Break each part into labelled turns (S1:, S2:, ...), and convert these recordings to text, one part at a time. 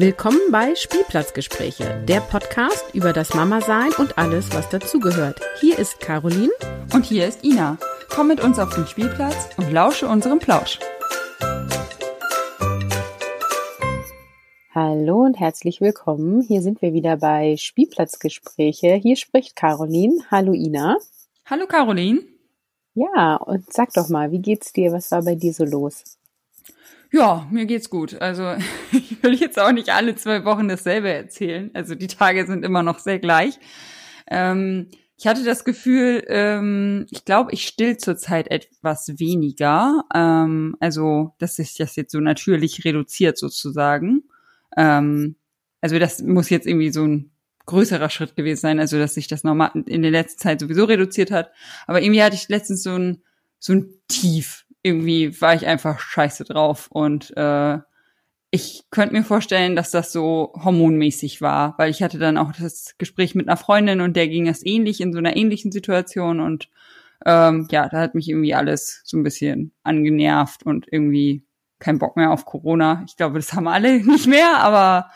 S1: Willkommen bei Spielplatzgespräche, der Podcast über das Mama-Sein und alles, was dazugehört. Hier ist Caroline.
S2: Und hier ist Ina. Komm mit uns auf den Spielplatz und lausche unserem Plausch.
S1: Hallo und herzlich willkommen. Hier sind wir wieder bei Spielplatzgespräche. Hier spricht Caroline. Hallo Ina.
S2: Hallo Caroline.
S1: Ja, und sag doch mal, wie geht's dir? Was war bei dir so los?
S2: Ja, mir geht's gut. Also ich will jetzt auch nicht alle zwei Wochen dasselbe erzählen. Also die Tage sind immer noch sehr gleich. Ähm, ich hatte das Gefühl, ähm, ich glaube, ich still zurzeit etwas weniger. Ähm, also, dass sich das jetzt so natürlich reduziert sozusagen. Ähm, also das muss jetzt irgendwie so ein größerer Schritt gewesen sein, also dass sich das nochmal in der letzten Zeit sowieso reduziert hat. Aber irgendwie hatte ich letztens so ein, so ein Tief irgendwie war ich einfach scheiße drauf und äh, ich könnte mir vorstellen, dass das so hormonmäßig war, weil ich hatte dann auch das Gespräch mit einer Freundin und der ging es ähnlich in so einer ähnlichen Situation und ähm, ja, da hat mich irgendwie alles so ein bisschen angenervt und irgendwie kein Bock mehr auf Corona. Ich glaube, das haben alle nicht mehr, aber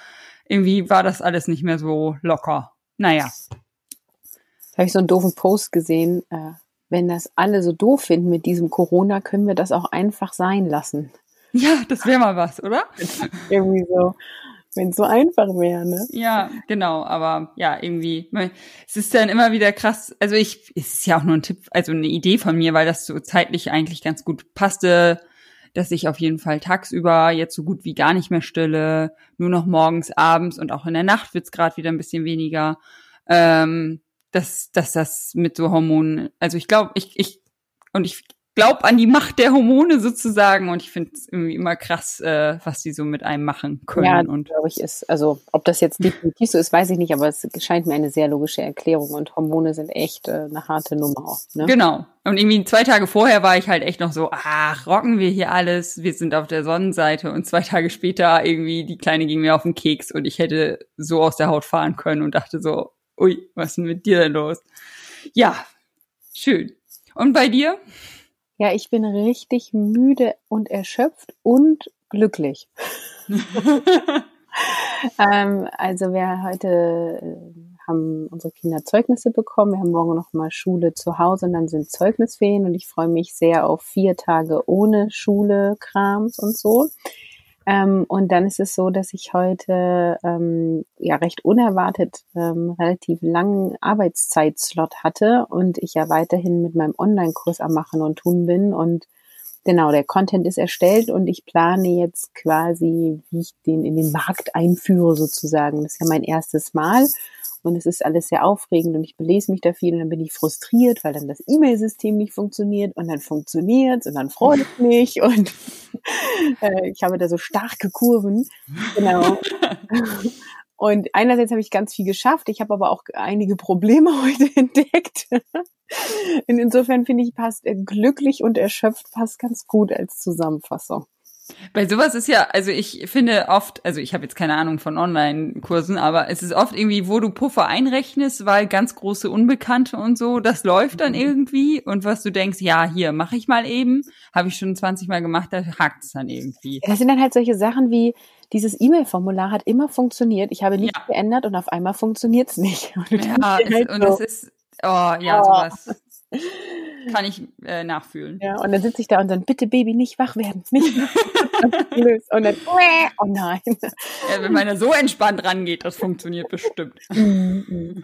S2: irgendwie war das alles nicht mehr so locker. Naja.
S1: Da habe ich so einen doofen Post gesehen. Äh, wenn das alle so doof finden mit diesem Corona, können wir das auch einfach sein lassen.
S2: Ja, das wäre mal was, oder?
S1: irgendwie so. Wenn es so einfach wäre, ne?
S2: Ja, genau, aber ja, irgendwie, es ist dann immer wieder krass, also ich, es ist ja auch nur ein Tipp, also eine Idee von mir, weil das so zeitlich eigentlich ganz gut passte, dass ich auf jeden Fall tagsüber jetzt so gut wie gar nicht mehr stille, nur noch morgens, abends und auch in der Nacht wird's es gerade wieder ein bisschen weniger. Ähm, dass, dass das mit so Hormonen, also ich glaube, ich, ich, und ich glaube an die Macht der Hormone sozusagen und ich finde es irgendwie immer krass, äh, was die so mit einem machen können. Ja, und
S1: glaube ich ist, also ob das jetzt definitiv so ist, weiß ich nicht, aber es scheint mir eine sehr logische Erklärung und Hormone sind echt äh, eine harte Nummer auch.
S2: Ne? Genau. Und irgendwie zwei Tage vorher war ich halt echt noch so, ach, rocken wir hier alles, wir sind auf der Sonnenseite und zwei Tage später irgendwie die Kleine ging mir auf den Keks und ich hätte so aus der Haut fahren können und dachte so, ui, was ist denn mit dir denn los? Ja, schön. Und bei dir?
S1: Ja, ich bin richtig müde und erschöpft und glücklich. ähm, also wir heute äh, haben unsere Kinder Zeugnisse bekommen. Wir haben morgen noch mal Schule zu Hause und dann sind Zeugnisferien und ich freue mich sehr auf vier Tage ohne Schule, Krams und so. Ähm, und dann ist es so, dass ich heute ähm, ja recht unerwartet ähm, relativ langen Arbeitszeitslot hatte und ich ja weiterhin mit meinem Online-Kurs am Machen und Tun bin und genau, der Content ist erstellt und ich plane jetzt quasi, wie ich den in den Markt einführe sozusagen. Das ist ja mein erstes Mal und es ist alles sehr aufregend und ich belese mich da viel und dann bin ich frustriert, weil dann das E-Mail-System nicht funktioniert und dann funktioniert und dann freue ich mich und äh, ich habe da so starke Kurven. Genau. Und einerseits habe ich ganz viel geschafft, ich habe aber auch einige Probleme heute entdeckt. Und insofern finde ich, passt glücklich und erschöpft passt ganz gut als Zusammenfassung.
S2: Bei sowas ist ja, also ich finde oft, also ich habe jetzt keine Ahnung von Online-Kursen, aber es ist oft irgendwie, wo du Puffer einrechnest, weil ganz große Unbekannte und so, das läuft dann mhm. irgendwie und was du denkst, ja, hier mache ich mal eben, habe ich schon 20 Mal gemacht, da hakt es dann irgendwie.
S1: Das sind dann halt solche Sachen wie, dieses E-Mail-Formular hat immer funktioniert, ich habe nichts ja. geändert und auf einmal funktioniert es nicht. Und
S2: ja, es, halt und es ist, oh ja, oh. sowas. Kann ich äh, nachfühlen.
S1: Ja, und dann sitze ich da und dann, bitte Baby, nicht wach werden, nicht wach Und dann, oh nein.
S2: Ja, wenn man da so entspannt rangeht, das funktioniert bestimmt.
S1: Mm, mm,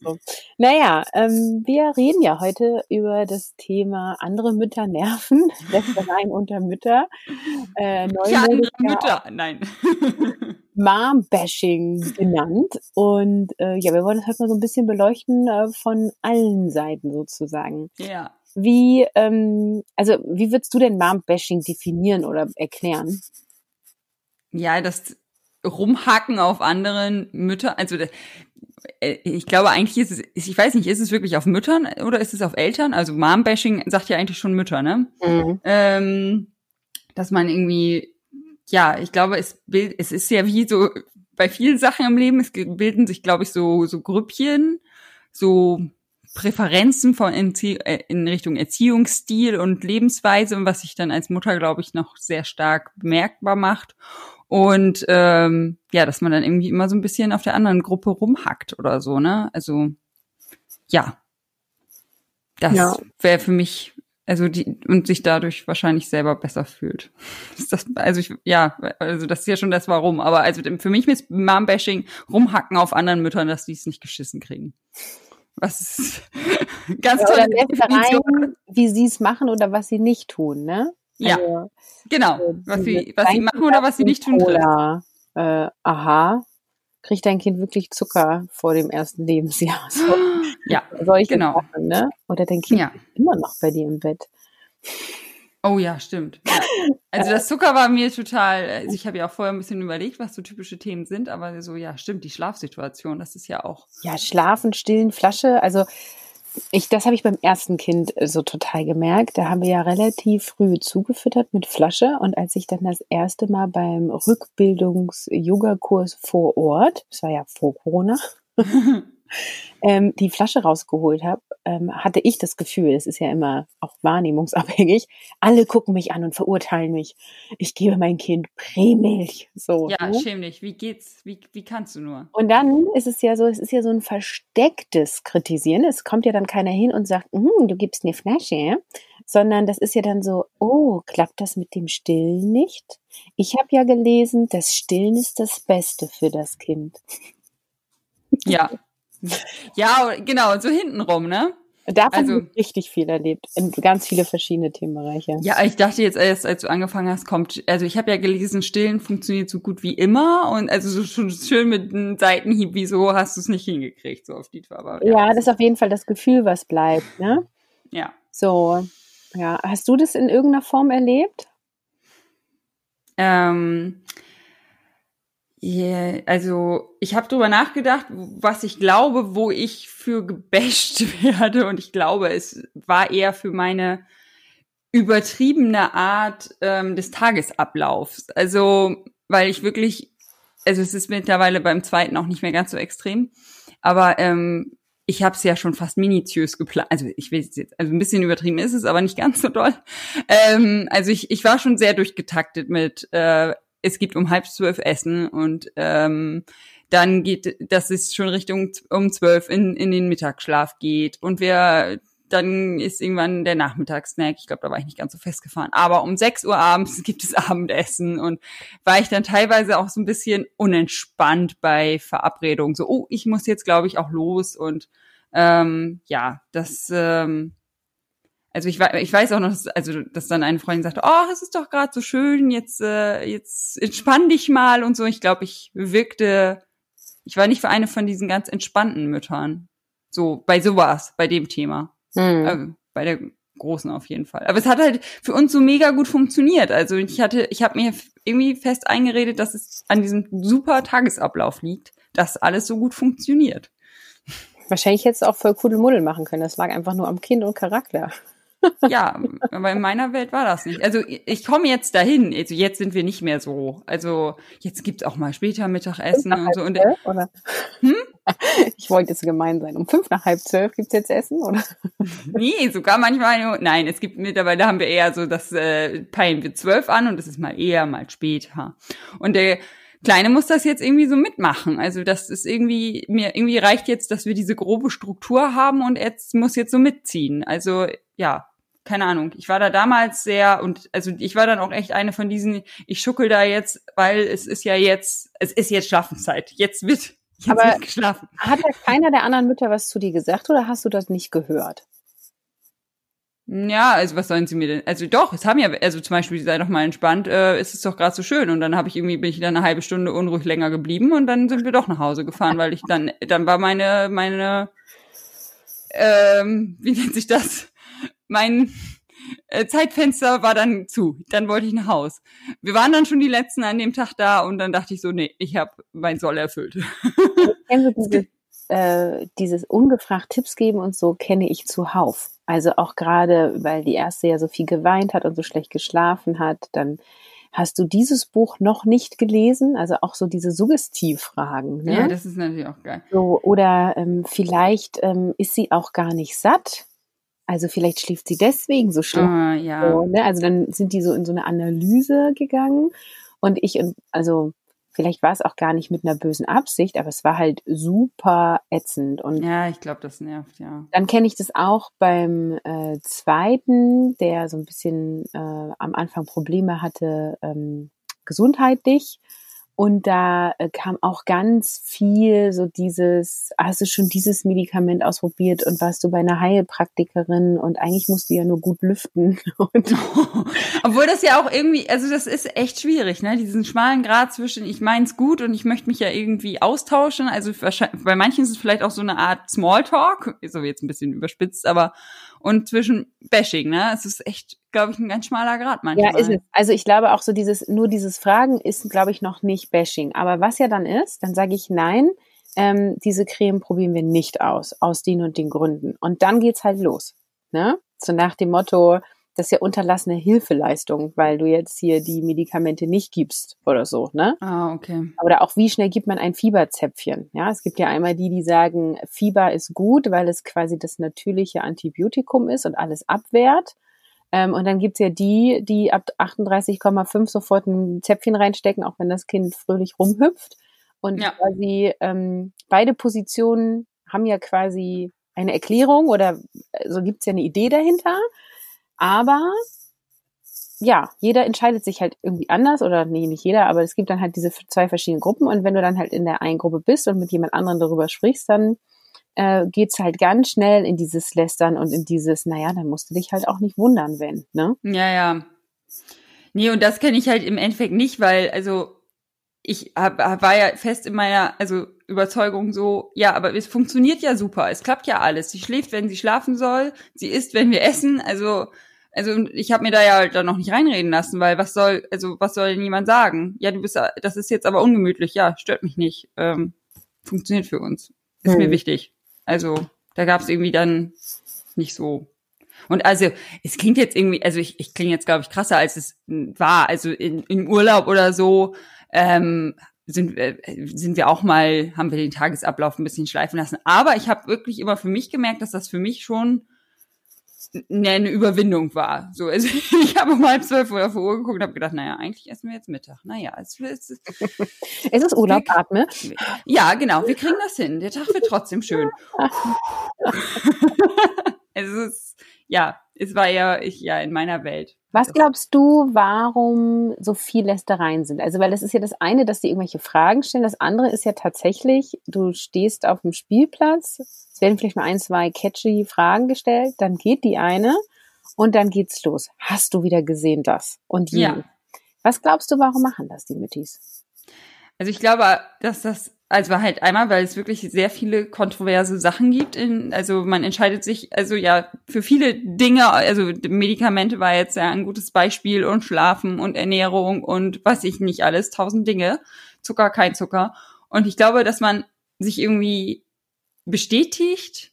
S1: so. Naja, ähm, wir reden ja heute über das Thema andere Mütter nerven, Lästereien unter Mütter.
S2: Äh, ja, andere Mütter, nein.
S1: Mom-Bashing genannt. Und äh, ja, wir wollen das halt mal so ein bisschen beleuchten äh, von allen Seiten sozusagen.
S2: Ja.
S1: Wie, ähm, also wie würdest du denn Mom-Bashing definieren oder erklären?
S2: Ja, das Rumhacken auf anderen Müttern, also äh, ich glaube eigentlich ist es, ich weiß nicht, ist es wirklich auf Müttern oder ist es auf Eltern? Also Mom-Bashing sagt ja eigentlich schon Mütter, ne? Mhm. Ähm, dass man irgendwie ja, ich glaube, es, bild, es ist ja wie so bei vielen Sachen im Leben, es bilden sich, glaube ich, so, so Grüppchen, so Präferenzen von in, äh, in Richtung Erziehungsstil und Lebensweise und was sich dann als Mutter, glaube ich, noch sehr stark bemerkbar macht. Und ähm, ja, dass man dann irgendwie immer so ein bisschen auf der anderen Gruppe rumhackt oder so, ne? Also ja, das ja. wäre für mich, also die, und sich dadurch wahrscheinlich selber besser fühlt. Ist das, also ich, ja, also das ist ja schon das Warum. Aber also für mich ist Mom-Bashing rumhacken auf anderen Müttern, dass die es nicht geschissen kriegen. Was ist ganz ja, tolle
S1: Definition. wie sie es machen oder was sie nicht tun, ne?
S2: Ja, also, genau. Was sie, was sie machen oder was sie nicht tun.
S1: Oder, äh, aha, kriegt dein Kind wirklich Zucker vor dem ersten Lebensjahr? So,
S2: ja,
S1: solche genau. Sachen, ne? Oder dein Kind ja. immer noch bei dir im Bett.
S2: Oh ja, stimmt. Ja. Also das Zucker war mir total, also ich habe ja auch vorher ein bisschen überlegt, was so typische Themen sind, aber so, ja, stimmt, die Schlafsituation, das ist ja auch.
S1: Ja, Schlafen, Stillen, Flasche, also ich, das habe ich beim ersten Kind äh, so total gemerkt. Da haben wir ja relativ früh zugefüttert mit Flasche. Und als ich dann das erste Mal beim Rückbildungs-Yoga-Kurs vor Ort, das war ja vor Corona, ähm, die Flasche rausgeholt habe, ähm, hatte ich das Gefühl, es ist ja immer auch wahrnehmungsabhängig, alle gucken mich an und verurteilen mich. Ich gebe mein Kind Prämilch. So,
S2: ja, ne? schäm dich. Wie geht's? Wie, wie kannst du nur?
S1: Und dann ist es ja so, es ist ja so ein verstecktes Kritisieren. Es kommt ja dann keiner hin und sagt, hm, du gibst eine Flasche, sondern das ist ja dann so, oh, klappt das mit dem Stillen nicht? Ich habe ja gelesen, das Stillen ist das Beste für das Kind.
S2: Ja, ja, genau, so hintenrum, ne?
S1: Da also, habe ich richtig viel erlebt, in ganz viele verschiedene Themenbereiche.
S2: Ja, ich dachte jetzt erst, als du angefangen hast, kommt, also ich habe ja gelesen, Stillen funktioniert so gut wie immer und also so schon schön mit einem Seitenhieb, wieso hast du es nicht hingekriegt, so auf die.
S1: Aber, ja, ja, das ist auf jeden Fall das Gefühl, was bleibt, ne?
S2: Ja.
S1: So, ja. Hast du das in irgendeiner Form erlebt?
S2: Ähm, Yeah, also ich habe drüber nachgedacht, was ich glaube, wo ich für gebasht werde und ich glaube, es war eher für meine übertriebene Art ähm, des Tagesablaufs. Also weil ich wirklich, also es ist mittlerweile beim zweiten auch nicht mehr ganz so extrem, aber ähm, ich habe es ja schon fast minutiös geplant. Also ich will jetzt, also ein bisschen übertrieben ist es, aber nicht ganz so doll. Ähm, also ich, ich war schon sehr durchgetaktet mit äh, es gibt um halb zwölf Essen und ähm, dann geht, dass es schon Richtung um zwölf in, in den Mittagsschlaf geht und wir dann ist irgendwann der Nachmittagssnack. Ich glaube, da war ich nicht ganz so festgefahren. Aber um sechs Uhr abends gibt es Abendessen und war ich dann teilweise auch so ein bisschen unentspannt bei Verabredungen. So, oh, ich muss jetzt, glaube ich, auch los und ähm, ja, das ähm, also ich, ich weiß auch noch, dass, also dass dann eine Freundin sagte, oh, es ist doch gerade so schön, jetzt äh, jetzt entspann dich mal und so. Ich glaube, ich wirkte, ich war nicht für eine von diesen ganz entspannten Müttern. So bei sowas, bei dem Thema, mhm. also, bei der großen auf jeden Fall. Aber es hat halt für uns so mega gut funktioniert. Also ich hatte, ich habe mir irgendwie fest eingeredet, dass es an diesem super Tagesablauf liegt, dass alles so gut funktioniert.
S1: Wahrscheinlich hättest du auch voll Kudelmuddel machen können. Das lag einfach nur am Kind und Charakter
S2: ja, aber in meiner Welt war das nicht. Also ich komme jetzt dahin. Also jetzt sind wir nicht mehr so. Also jetzt gibt's auch mal später Mittagessen und so. Und,
S1: zwölf, oder? Hm? Ich wollte jetzt gemein sein. Um fünf nach halb zwölf gibt's jetzt Essen, oder?
S2: Nee, sogar manchmal. Nein, es gibt mittlerweile haben wir eher so, das äh, peilen wir zwölf an und das ist mal eher, mal später. Und der Kleine muss das jetzt irgendwie so mitmachen. Also das ist irgendwie, mir irgendwie reicht jetzt, dass wir diese grobe Struktur haben und jetzt muss jetzt so mitziehen. Also ja, keine Ahnung, ich war da damals sehr und also ich war dann auch echt eine von diesen, ich schuckel da jetzt, weil es ist ja jetzt, es ist jetzt Schlafenszeit. Jetzt wird, jetzt
S1: Aber wird geschlafen. Hat da keiner der anderen Mütter was zu dir gesagt oder hast du das nicht gehört?
S2: Ja, also was sollen sie mir denn? Also doch, es haben ja, also zum Beispiel, sei doch mal entspannt, äh, ist es doch gerade so schön. Und dann habe ich irgendwie, bin ich dann eine halbe Stunde unruhig länger geblieben und dann sind wir doch nach Hause gefahren, weil ich dann, dann war meine, meine, ähm, wie nennt sich das? Mein äh, Zeitfenster war dann zu. Dann wollte ich nach Haus. Wir waren dann schon die letzten an dem Tag da und dann dachte ich so, nee, ich habe mein Soll erfüllt.
S1: Also diese, äh, dieses ungefragt Tipps geben und so kenne ich zuhauf. Also auch gerade, weil die erste ja so viel geweint hat und so schlecht geschlafen hat, dann hast du dieses Buch noch nicht gelesen? Also auch so diese Suggestivfragen. Ne?
S2: Ja, das ist natürlich auch geil.
S1: So, oder ähm, vielleicht ähm, ist sie auch gar nicht satt also vielleicht schläft sie deswegen so schlecht.
S2: Ah, ja.
S1: So, ne? Also dann sind die so in so eine Analyse gegangen und ich, also vielleicht war es auch gar nicht mit einer bösen Absicht, aber es war halt super ätzend. Und
S2: ja, ich glaube, das nervt, ja.
S1: Dann kenne ich das auch beim äh, zweiten, der so ein bisschen äh, am Anfang Probleme hatte, ähm, gesundheitlich. Und da äh, kam auch ganz viel so dieses, hast du schon dieses Medikament ausprobiert und warst du bei einer Heilpraktikerin und eigentlich musst du ja nur gut lüften.
S2: Obwohl das ja auch irgendwie, also das ist echt schwierig, ne? Diesen schmalen Grad zwischen ich mein's gut und ich möchte mich ja irgendwie austauschen. Also bei manchen ist es vielleicht auch so eine Art Smalltalk, so jetzt ein bisschen überspitzt, aber und zwischen Bashing, ne? Es ist echt, glaube ich, ein ganz schmaler Grad manchmal.
S1: Ja, ist es. Also ich glaube auch so dieses, nur dieses Fragen ist, glaube ich, noch nicht Bashing. Aber was ja dann ist, dann sage ich nein, ähm, diese Creme probieren wir nicht aus, aus den und den Gründen. Und dann geht's halt los. Ne? So nach dem Motto, das ist ja unterlassene Hilfeleistung, weil du jetzt hier die Medikamente nicht gibst oder so, ne?
S2: Ah, okay.
S1: Oder auch wie schnell gibt man ein Fieberzäpfchen? Ja, es gibt ja einmal die, die sagen, Fieber ist gut, weil es quasi das natürliche Antibiotikum ist und alles abwehrt. Ähm, und dann gibt's ja die, die ab 38,5 sofort ein Zäpfchen reinstecken, auch wenn das Kind fröhlich rumhüpft. Und ja. quasi ähm, beide Positionen haben ja quasi eine Erklärung oder so also gibt's ja eine Idee dahinter. Aber ja, jeder entscheidet sich halt irgendwie anders oder nee, nicht jeder, aber es gibt dann halt diese zwei verschiedenen Gruppen und wenn du dann halt in der einen Gruppe bist und mit jemand anderem darüber sprichst, dann äh, geht's halt ganz schnell in dieses Lästern und in dieses, naja, dann musst du dich halt auch nicht wundern, wenn, ne?
S2: Ja, ja. Nee, und das kenne ich halt im Endeffekt nicht, weil, also ich hab, war ja fest in meiner also Überzeugung so, ja, aber es funktioniert ja super, es klappt ja alles. Sie schläft, wenn sie schlafen soll, sie isst, wenn wir essen. Also also ich habe mir da ja dann noch nicht reinreden lassen, weil was soll also was soll denn jemand sagen? Ja, du bist das ist jetzt aber ungemütlich. Ja, stört mich nicht. Ähm, funktioniert für uns. Ist mhm. mir wichtig. Also da gab es irgendwie dann nicht so und also, es klingt jetzt irgendwie, also ich, ich klinge jetzt, glaube ich, krasser, als es war. Also in, im Urlaub oder so ähm, sind, äh, sind wir auch mal, haben wir den Tagesablauf ein bisschen schleifen lassen. Aber ich habe wirklich immer für mich gemerkt, dass das für mich schon eine Überwindung war. So, also ich habe um halb zwölf Uhr auf die Uhr geguckt und habe gedacht, naja, eigentlich essen wir jetzt Mittag. Naja, es, es, es,
S1: es ist Urlaub, atme.
S2: Ja, genau, wir kriegen das hin. Der Tag wird trotzdem schön. es ist, ja, es war ja ich ja in meiner Welt.
S1: Was glaubst du, warum so viel Lästereien sind? Also, weil es ist ja das eine, dass die irgendwelche Fragen stellen. Das andere ist ja tatsächlich, du stehst auf dem Spielplatz, es werden vielleicht mal ein, zwei catchy Fragen gestellt, dann geht die eine und dann geht's los. Hast du wieder gesehen das? Und je. Ja. Was glaubst du, warum machen das die Müttis?
S2: Also ich glaube, dass das also halt einmal, weil es wirklich sehr viele kontroverse Sachen gibt. In, also man entscheidet sich, also ja, für viele Dinge, also Medikamente war jetzt ja ein gutes Beispiel und Schlafen und Ernährung und was ich nicht alles, tausend Dinge. Zucker, kein Zucker. Und ich glaube, dass man sich irgendwie bestätigt,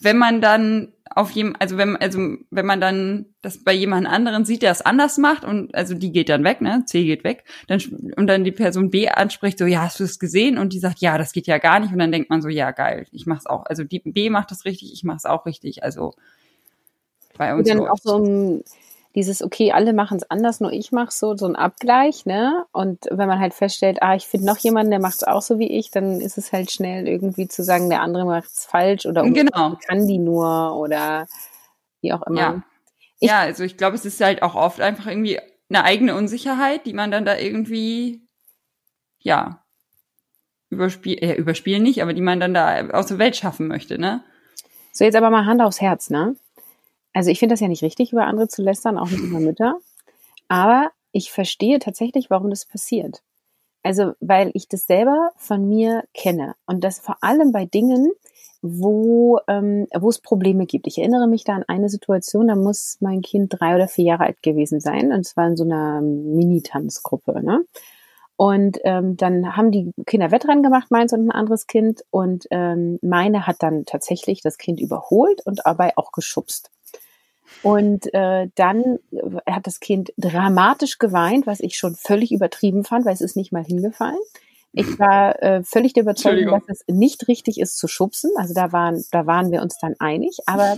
S2: wenn man dann auf jedem, also wenn, also wenn man dann das bei jemand anderen sieht, der es anders macht und also die geht dann weg, ne, C geht weg, dann und dann die Person B anspricht so, ja, hast du es gesehen? Und die sagt, ja, das geht ja gar nicht. Und dann denkt man so, ja, geil, ich mach's auch. Also die B macht das richtig, ich mach's auch richtig. Also bei uns.
S1: Und dann auch so ein dieses, okay, alle machen es anders, nur ich mache so, so ein Abgleich, ne? Und wenn man halt feststellt, ah, ich finde noch jemanden, der macht es auch so wie ich, dann ist es halt schnell irgendwie zu sagen, der andere macht es falsch oder
S2: genau.
S1: kann die nur oder wie auch immer.
S2: Ja, ich, ja also ich glaube, es ist halt auch oft einfach irgendwie eine eigene Unsicherheit, die man dann da irgendwie, ja, überspiel, äh, überspielen nicht, aber die man dann da aus der Welt schaffen möchte, ne?
S1: So, jetzt aber mal Hand aufs Herz, ne? Also ich finde das ja nicht richtig, über andere zu lästern, auch nicht über Mütter. Aber ich verstehe tatsächlich, warum das passiert. Also, weil ich das selber von mir kenne. Und das vor allem bei Dingen, wo, ähm, wo es Probleme gibt. Ich erinnere mich da an eine Situation, da muss mein Kind drei oder vier Jahre alt gewesen sein. Und zwar in so einer Mini-Tanzgruppe. Ne? Und ähm, dann haben die Kinder Wettrennen gemacht, meins und ein anderes Kind. Und ähm, meine hat dann tatsächlich das Kind überholt und dabei auch geschubst. Und äh, dann hat das Kind dramatisch geweint, was ich schon völlig übertrieben fand, weil es ist nicht mal hingefallen. Ich war äh, völlig der Überzeugung, dass es nicht richtig ist zu schubsen. Also da waren, da waren wir uns dann einig. Aber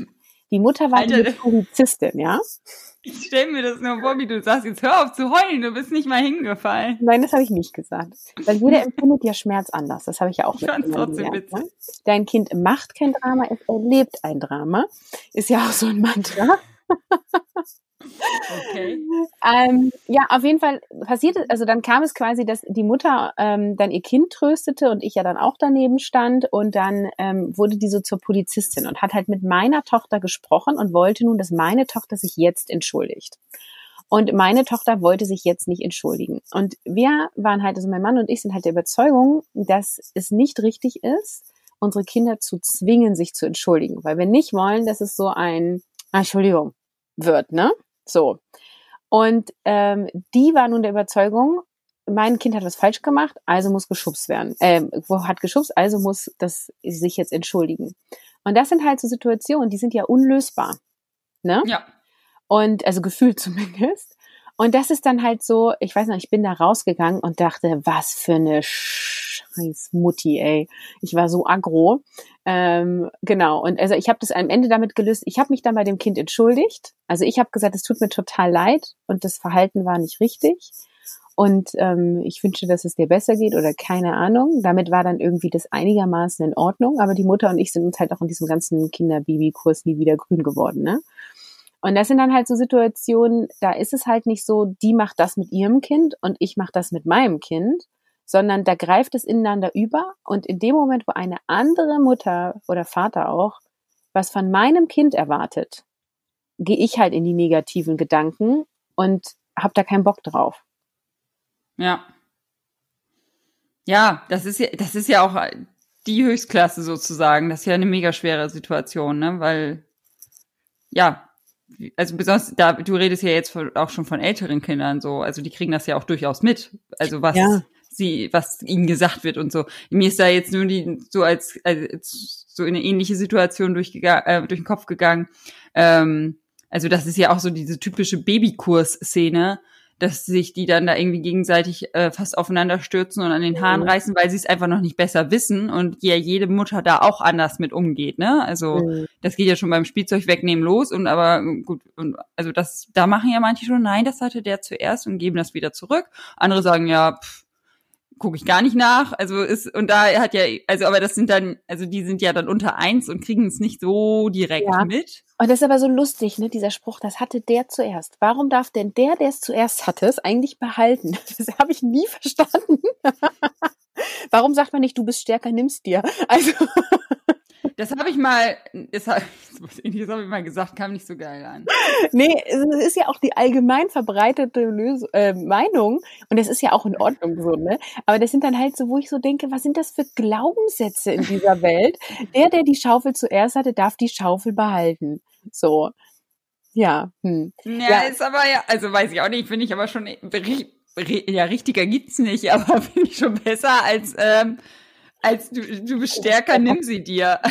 S1: Die Mutter war Alter, eine Polizistin, ja?
S2: Ich stelle mir das nur vor, wie du sagst, jetzt hör auf zu heulen, du bist nicht mal hingefallen.
S1: Nein, das habe ich nicht gesagt. Weil jeder empfindet ja Schmerz anders. Das habe ich ja auch
S2: ich fand's trotzdem
S1: witzig. Ne? Dein Kind macht kein Drama, es erlebt ein Drama. Ist ja auch so ein Mantra. Okay. ähm, ja, auf jeden Fall passierte, also dann kam es quasi, dass die Mutter ähm, dann ihr Kind tröstete und ich ja dann auch daneben stand und dann ähm, wurde die so zur Polizistin und hat halt mit meiner Tochter gesprochen und wollte nun, dass meine Tochter sich jetzt entschuldigt. Und meine Tochter wollte sich jetzt nicht entschuldigen. Und wir waren halt, also mein Mann und ich sind halt der Überzeugung, dass es nicht richtig ist, unsere Kinder zu zwingen, sich zu entschuldigen. Weil wir nicht wollen, dass es so ein, Entschuldigung, wird, ne? So. Und ähm, die war nun der Überzeugung, mein Kind hat was falsch gemacht, also muss geschubst werden. Ähm, hat geschubst, also muss das sich jetzt entschuldigen. Und das sind halt so Situationen, die sind ja unlösbar. Ne?
S2: Ja.
S1: Und also gefühlt zumindest. Und das ist dann halt so, ich weiß noch, ich bin da rausgegangen und dachte, was für eine scheiß Mutti, ey. Ich war so aggro. Ähm, genau. Und also ich habe das am Ende damit gelöst. Ich habe mich dann bei dem Kind entschuldigt. Also ich habe gesagt, es tut mir total leid und das Verhalten war nicht richtig. Und ähm, ich wünsche, dass es dir besser geht oder keine Ahnung. Damit war dann irgendwie das einigermaßen in Ordnung. Aber die Mutter und ich sind uns halt auch in diesem ganzen Kinderbaby-Kurs nie wieder grün geworden, ne? Und das sind dann halt so Situationen, da ist es halt nicht so, die macht das mit ihrem Kind und ich mache das mit meinem Kind, sondern da greift es ineinander über und in dem Moment, wo eine andere Mutter oder Vater auch was von meinem Kind erwartet, gehe ich halt in die negativen Gedanken und habe da keinen Bock drauf.
S2: Ja. Ja, das ist ja, das ist ja auch die Höchstklasse sozusagen. Das ist ja eine mega schwere Situation, ne? Weil, ja, also besonders da, du redest ja jetzt auch schon von älteren Kindern so, also die kriegen das ja auch durchaus mit. Also was, ja sie, was ihnen gesagt wird und so. Mir ist da jetzt nur die so als, als so in eine ähnliche Situation durchgegangen, äh, durch den Kopf gegangen. Ähm, also das ist ja auch so diese typische Babykurs-Szene, dass sich die dann da irgendwie gegenseitig äh, fast aufeinander stürzen und an den Haaren mhm. reißen, weil sie es einfach noch nicht besser wissen und ja jede Mutter da auch anders mit umgeht, ne? Also mhm. das geht ja schon beim Spielzeug wegnehmen los und aber gut und also das da machen ja manche schon nein, das hatte der zuerst und geben das wieder zurück. Andere sagen ja, pff, gucke ich gar nicht nach. Also ist, und da hat ja, also aber das sind dann, also die sind ja dann unter eins und kriegen es nicht so direkt ja. mit.
S1: Und das ist aber so lustig, ne, dieser Spruch, das hatte der zuerst. Warum darf denn der, der es zuerst hatte, es eigentlich behalten? Das habe ich nie verstanden. Warum sagt man nicht, du bist stärker, nimmst dir? Also
S2: das habe ich mal, das habe hab ich mal gesagt, kam nicht so geil an.
S1: Nee, es ist ja auch die allgemein verbreitete Lösung, äh, Meinung und das ist ja auch in Ordnung so, ne? Aber das sind dann halt so, wo ich so denke, was sind das für Glaubenssätze in dieser Welt? Der, der die Schaufel zuerst hatte, darf die Schaufel behalten. So. Ja. Hm.
S2: Ja, ja, ist aber ja, also weiß ich auch nicht, finde ich aber schon, ja, richtiger gibt's nicht, aber finde ich schon besser als, ähm, als du, du bist stärker, nimm sie dir.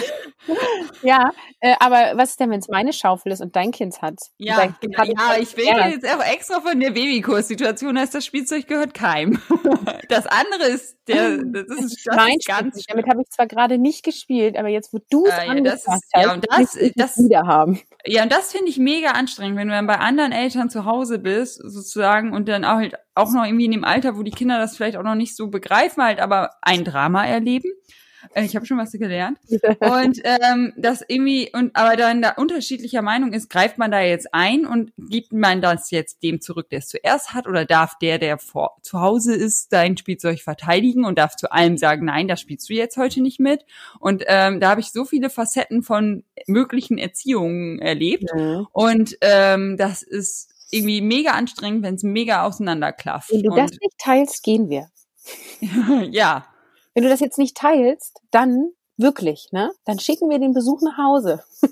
S1: Ja, äh, aber was ist denn, wenn es meine Schaufel ist und dein Kind hat?
S2: Ja, kind
S1: genau,
S2: ja, ich will ja. jetzt auch extra von der Babykurs-Situation, heißt das Spielzeug gehört keinem. Das andere ist der, das ist, das
S1: mein ist ganz Damit habe ich zwar gerade nicht gespielt, aber jetzt, wo du es äh, ja, das
S2: ist, ja, und das, das
S1: wieder haben.
S2: Ja, und das finde ich mega anstrengend, wenn du dann bei anderen Eltern zu Hause bist, sozusagen, und dann auch halt auch noch irgendwie in dem Alter, wo die Kinder das vielleicht auch noch nicht so begreifen, halt aber ein Drama erleben. Äh, ich habe schon was gelernt. Und ähm, das irgendwie, und aber dann da unterschiedlicher Meinung ist, greift man da jetzt ein und gibt man das jetzt dem zurück, der es zuerst hat, oder darf der, der vor, zu Hause ist, sein Spielzeug verteidigen und darf zu allem sagen, nein, das spielst du jetzt heute nicht mit. Und ähm, da habe ich so viele Facetten von möglichen Erziehungen erlebt. Ja. Und ähm, das ist irgendwie mega anstrengend, wenn es mega auseinanderklafft.
S1: Wenn du das nicht teilst, gehen wir.
S2: ja.
S1: Wenn du das jetzt nicht teilst, dann wirklich, ne? Dann schicken wir den Besuch nach Hause.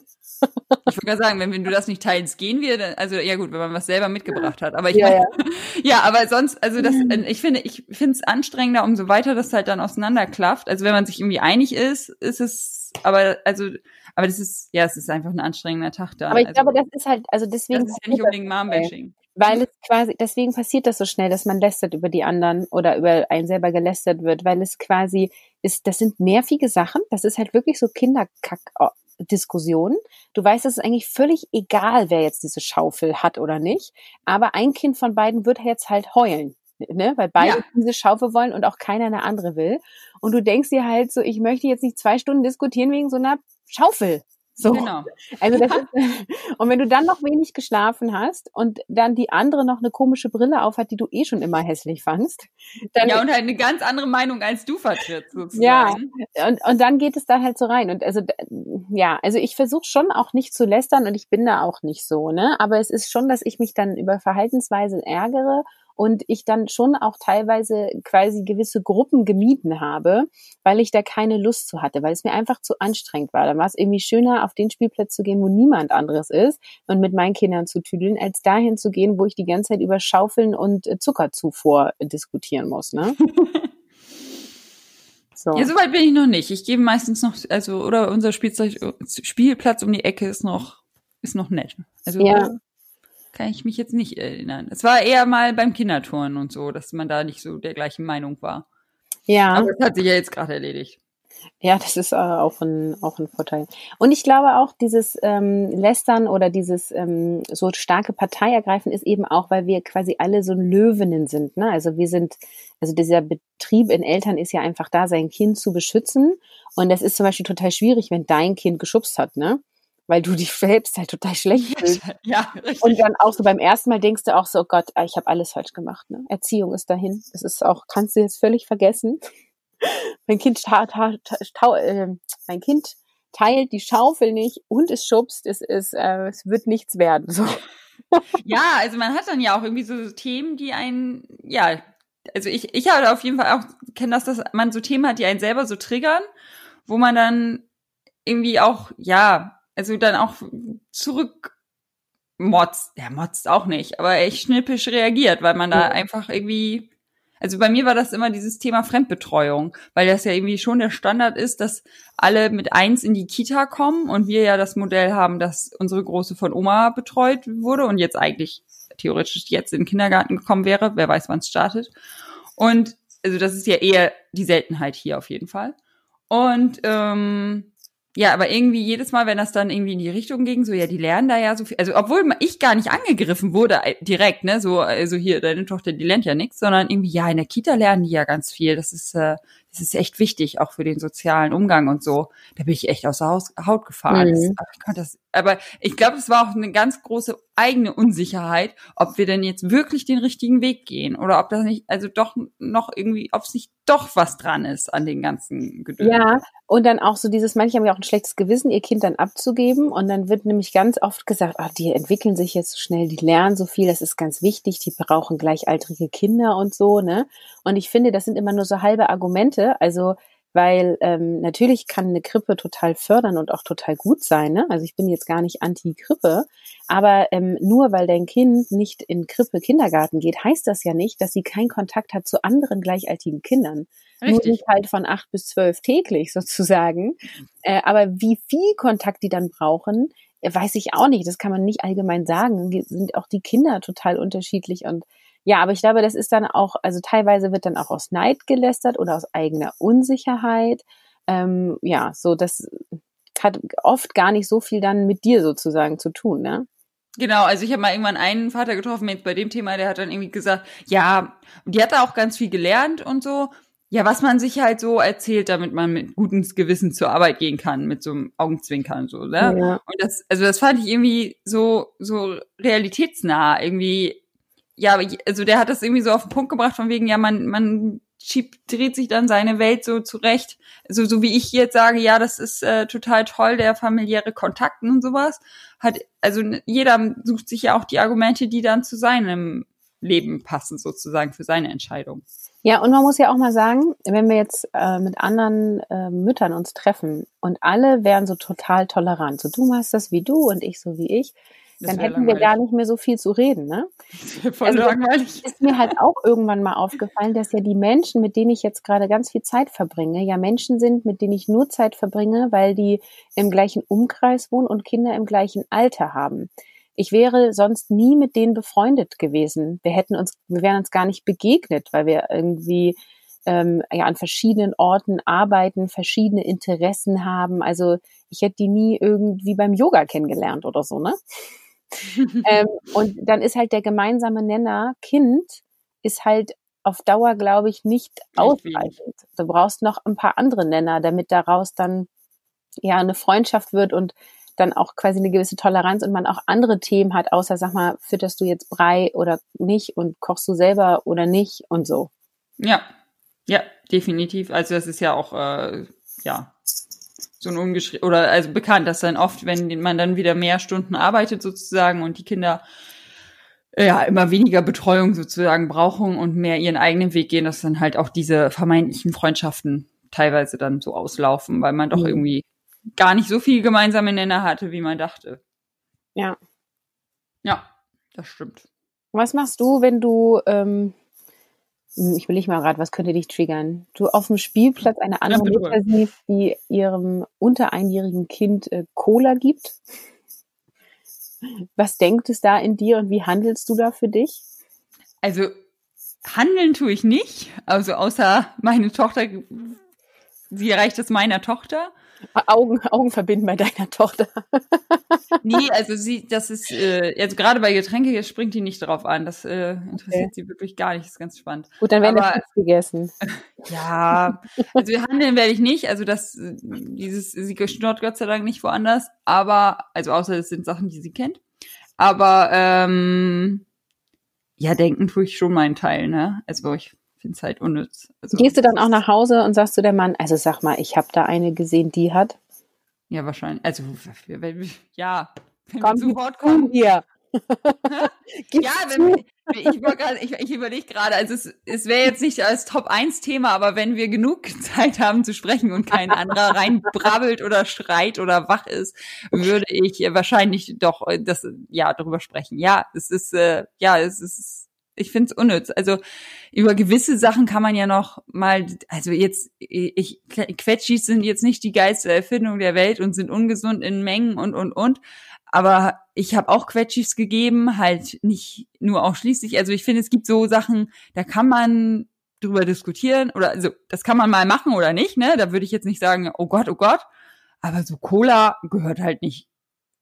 S2: Ich würde gerade sagen, wenn, wenn, du das nicht teilst, gehen wir. Dann, also ja gut, wenn man was selber mitgebracht hat. Aber ich ja, meine, ja. ja, aber sonst, also das, mhm. ich finde, ich finde es anstrengender, umso weiter das halt dann auseinanderklafft. Also wenn man sich irgendwie einig ist, ist es, aber also, aber das ist, ja, es ist einfach ein anstrengender Tag da.
S1: Aber ich
S2: also,
S1: glaube, das ist halt, also deswegen.
S2: Das ist ja nicht unbedingt Mom-Bashing.
S1: Weil es quasi, deswegen passiert das so schnell, dass man lästert über die anderen oder über einen selber gelästert wird, weil es quasi ist, das sind nervige Sachen, das ist halt wirklich so Kinderkack, Diskussionen. Du weißt, es ist eigentlich völlig egal, wer jetzt diese Schaufel hat oder nicht. Aber ein Kind von beiden wird jetzt halt heulen. Ne, weil beide ja. diese Schaufel wollen und auch keiner eine andere will. Und du denkst dir halt so, ich möchte jetzt nicht zwei Stunden diskutieren wegen so einer Schaufel. So. Genau. Also das ist, und wenn du dann noch wenig geschlafen hast und dann die andere noch eine komische Brille aufhat, die du eh schon immer hässlich fandst. Dann,
S2: ja, und halt eine ganz andere Meinung als du vertrittst, sozusagen.
S1: Ja, und, und dann geht es da halt so rein. Und also, ja, also ich versuche schon auch nicht zu lästern und ich bin da auch nicht so, ne? Aber es ist schon, dass ich mich dann über Verhaltensweisen ärgere und ich dann schon auch teilweise quasi gewisse Gruppen gemieden habe, weil ich da keine Lust zu hatte, weil es mir einfach zu anstrengend war. Da war es irgendwie schöner, auf den Spielplatz zu gehen, wo niemand anderes ist und mit meinen Kindern zu tüdeln, als dahin zu gehen, wo ich die ganze Zeit über Schaufeln und äh, Zuckerzufuhr diskutieren muss. Ne?
S2: So. Ja, soweit bin ich noch nicht. Ich gebe meistens noch, also, oder unser Spielzeug, Spielplatz um die Ecke ist noch, ist noch nett. Also, ja kann ich mich jetzt nicht erinnern. Es war eher mal beim Kinderturnen und so, dass man da nicht so der gleichen Meinung war. Ja. Aber das hat sich ja jetzt gerade erledigt.
S1: Ja, das ist äh, auch, ein, auch ein Vorteil. Und ich glaube auch, dieses ähm, Lästern oder dieses ähm, so starke Partei ergreifen ist eben auch, weil wir quasi alle so Löwinnen sind. Ne? Also wir sind, also dieser Betrieb in Eltern ist ja einfach da, sein Kind zu beschützen. Und das ist zum Beispiel total schwierig, wenn dein Kind geschubst hat, ne? Weil du dich selbst halt total schlecht fühlst. Ja, richtig. Und dann auch so beim ersten Mal denkst du auch so, oh Gott, ah, ich habe alles falsch gemacht. Ne? Erziehung ist dahin. Das ist auch, kannst du jetzt völlig vergessen. mein Kind ta, ta, ta, äh, mein Kind teilt die Schaufel nicht und es schubst, es ist, äh, es wird nichts werden. So.
S2: ja, also man hat dann ja auch irgendwie so Themen, die einen, ja, also ich, ich habe auf jeden Fall auch kenne das, dass man so Themen hat, die einen selber so triggern, wo man dann irgendwie auch, ja, also dann auch zurück motzt, ja, motzt auch nicht, aber echt schnippisch reagiert, weil man da ja. einfach irgendwie, also bei mir war das immer dieses Thema Fremdbetreuung, weil das ja irgendwie schon der Standard ist, dass alle mit eins in die Kita kommen und wir ja das Modell haben, dass unsere Große von Oma betreut wurde und jetzt eigentlich theoretisch jetzt in den Kindergarten gekommen wäre, wer weiß, wann es startet. Und also das ist ja eher die Seltenheit hier auf jeden Fall. Und ähm, ja, aber irgendwie jedes Mal, wenn das dann irgendwie in die Richtung ging, so ja, die lernen da ja so viel, also obwohl ich gar nicht angegriffen wurde äh, direkt, ne, so also hier deine Tochter, die lernt ja nichts, sondern irgendwie ja in der Kita lernen die ja ganz viel. Das ist äh, das ist echt wichtig, auch für den sozialen Umgang und so. Da bin ich echt aus der Haut gefahren. Mhm. Das, das, aber ich glaube, es war auch eine ganz große eigene Unsicherheit, ob wir denn jetzt wirklich den richtigen Weg gehen oder ob das nicht, also doch noch irgendwie, ob es nicht doch was dran ist an den ganzen
S1: Gedöns. Ja, und dann auch so dieses, manche haben ja auch ein schlechtes Gewissen, ihr Kind dann abzugeben und dann wird nämlich ganz oft gesagt, ach, die entwickeln sich jetzt so schnell, die lernen so viel, das ist ganz wichtig, die brauchen gleichaltrige Kinder und so, ne? Und ich finde, das sind immer nur so halbe Argumente. Also, weil ähm, natürlich kann eine Krippe total fördern und auch total gut sein. Ne? Also ich bin jetzt gar nicht anti-Krippe, aber ähm, nur weil dein Kind nicht in Krippe Kindergarten geht, heißt das ja nicht, dass sie keinen Kontakt hat zu anderen gleichaltigen Kindern. Richtig. Nur nicht halt von acht bis zwölf täglich sozusagen. Äh, aber wie viel Kontakt die dann brauchen, äh, weiß ich auch nicht. Das kann man nicht allgemein sagen. Sind auch die Kinder total unterschiedlich und ja, aber ich glaube, das ist dann auch, also teilweise wird dann auch aus Neid gelästert oder aus eigener Unsicherheit. Ähm, ja, so das hat oft gar nicht so viel dann mit dir sozusagen zu tun, ne?
S2: Genau, also ich habe mal irgendwann einen Vater getroffen, jetzt bei dem Thema, der hat dann irgendwie gesagt, ja, die hat da auch ganz viel gelernt und so. Ja, was man sich halt so erzählt, damit man mit gutem Gewissen zur Arbeit gehen kann, mit so einem Augenzwinkern so, ne? Ja. Und das, also das fand ich irgendwie so, so realitätsnah, irgendwie ja, also der hat das irgendwie so auf den Punkt gebracht, von wegen, ja, man, man schiebt, dreht sich dann seine Welt so zurecht. So, so wie ich jetzt sage, ja, das ist äh, total toll, der familiäre Kontakten und sowas. Hat, also jeder sucht sich ja auch die Argumente, die dann zu seinem Leben passen, sozusagen, für seine Entscheidung.
S1: Ja, und man muss ja auch mal sagen, wenn wir jetzt äh, mit anderen äh, Müttern uns treffen und alle wären so total tolerant, so du machst das wie du und ich so wie ich, dann hätten langweilig. wir gar nicht mehr so viel zu reden, ne? Voll also, langweilig. Ist mir halt auch irgendwann mal aufgefallen, dass ja die Menschen, mit denen ich jetzt gerade ganz viel Zeit verbringe, ja Menschen sind, mit denen ich nur Zeit verbringe, weil die im gleichen Umkreis wohnen und Kinder im gleichen Alter haben. Ich wäre sonst nie mit denen befreundet gewesen. Wir hätten uns, wir wären uns gar nicht begegnet, weil wir irgendwie ähm, ja an verschiedenen Orten arbeiten, verschiedene Interessen haben. Also ich hätte die nie irgendwie beim Yoga kennengelernt oder so, ne? ähm, und dann ist halt der gemeinsame Nenner Kind ist halt auf Dauer, glaube ich, nicht ausreichend. Du brauchst noch ein paar andere Nenner, damit daraus dann ja eine Freundschaft wird und dann auch quasi eine gewisse Toleranz und man auch andere Themen hat, außer sag mal, fütterst du jetzt Brei oder nicht und kochst du selber oder nicht und so.
S2: Ja, ja, definitiv. Also das ist ja auch äh, ja so ein ungeschrieben oder also bekannt, dass dann oft, wenn man dann wieder mehr Stunden arbeitet sozusagen und die Kinder äh, ja immer weniger Betreuung sozusagen brauchen und mehr ihren eigenen Weg gehen, dass dann halt auch diese vermeintlichen Freundschaften teilweise dann so auslaufen, weil man doch mhm. irgendwie gar nicht so viel gemeinsame Nenner hatte, wie man dachte.
S1: Ja.
S2: Ja, das stimmt.
S1: Was machst du, wenn du, ähm, ich will nicht mal gerade, was könnte dich triggern? Du auf dem Spielplatz eine andere ja, Mutter siehst, die ihrem unter einjährigen Kind äh, Cola gibt? Was denkt es da in dir und wie handelst du da für dich?
S2: Also handeln tue ich nicht, also außer meine Tochter, sie erreicht es meiner Tochter.
S1: Augen, Augen verbinden bei deiner Tochter.
S2: nee, also sie, das ist, äh, also gerade bei Getränke, jetzt springt die nicht drauf an. Das äh, interessiert okay. sie wirklich gar nicht, das ist ganz spannend.
S1: Gut, dann werden wir gegessen.
S2: Ja, also wir handeln werde ich nicht. Also das, dieses, sie schnurrt Gott sei Dank nicht woanders. Aber, also außer es sind Sachen, die sie kennt. Aber ähm, ja, denken tue ich schon meinen Teil, ne? Also ich es halt unnütz. Also,
S1: Gehst du dann auch nach Hause und sagst zu der Mann, also sag mal, ich habe da eine gesehen, die hat?
S2: Ja, wahrscheinlich. Also, ja,
S1: wenn Komm, wir zu Wort kommen. Hier.
S2: ja, wenn, ich, ich, ich überlege gerade, also es, es wäre jetzt nicht als Top 1 Thema, aber wenn wir genug Zeit haben zu sprechen und kein anderer reinbrabbelt oder schreit oder wach ist, würde ich wahrscheinlich doch das ja darüber sprechen. Ja, es ist äh, ja, es ist ich finde es unnütz. Also über gewisse Sachen kann man ja noch mal, also jetzt, ich, Quetschis sind jetzt nicht die geilste Erfindung der Welt und sind ungesund in Mengen und, und, und. Aber ich habe auch Quetschis gegeben, halt nicht nur ausschließlich. Also ich finde, es gibt so Sachen, da kann man drüber diskutieren oder also das kann man mal machen oder nicht, ne? Da würde ich jetzt nicht sagen, oh Gott, oh Gott. Aber so Cola gehört halt nicht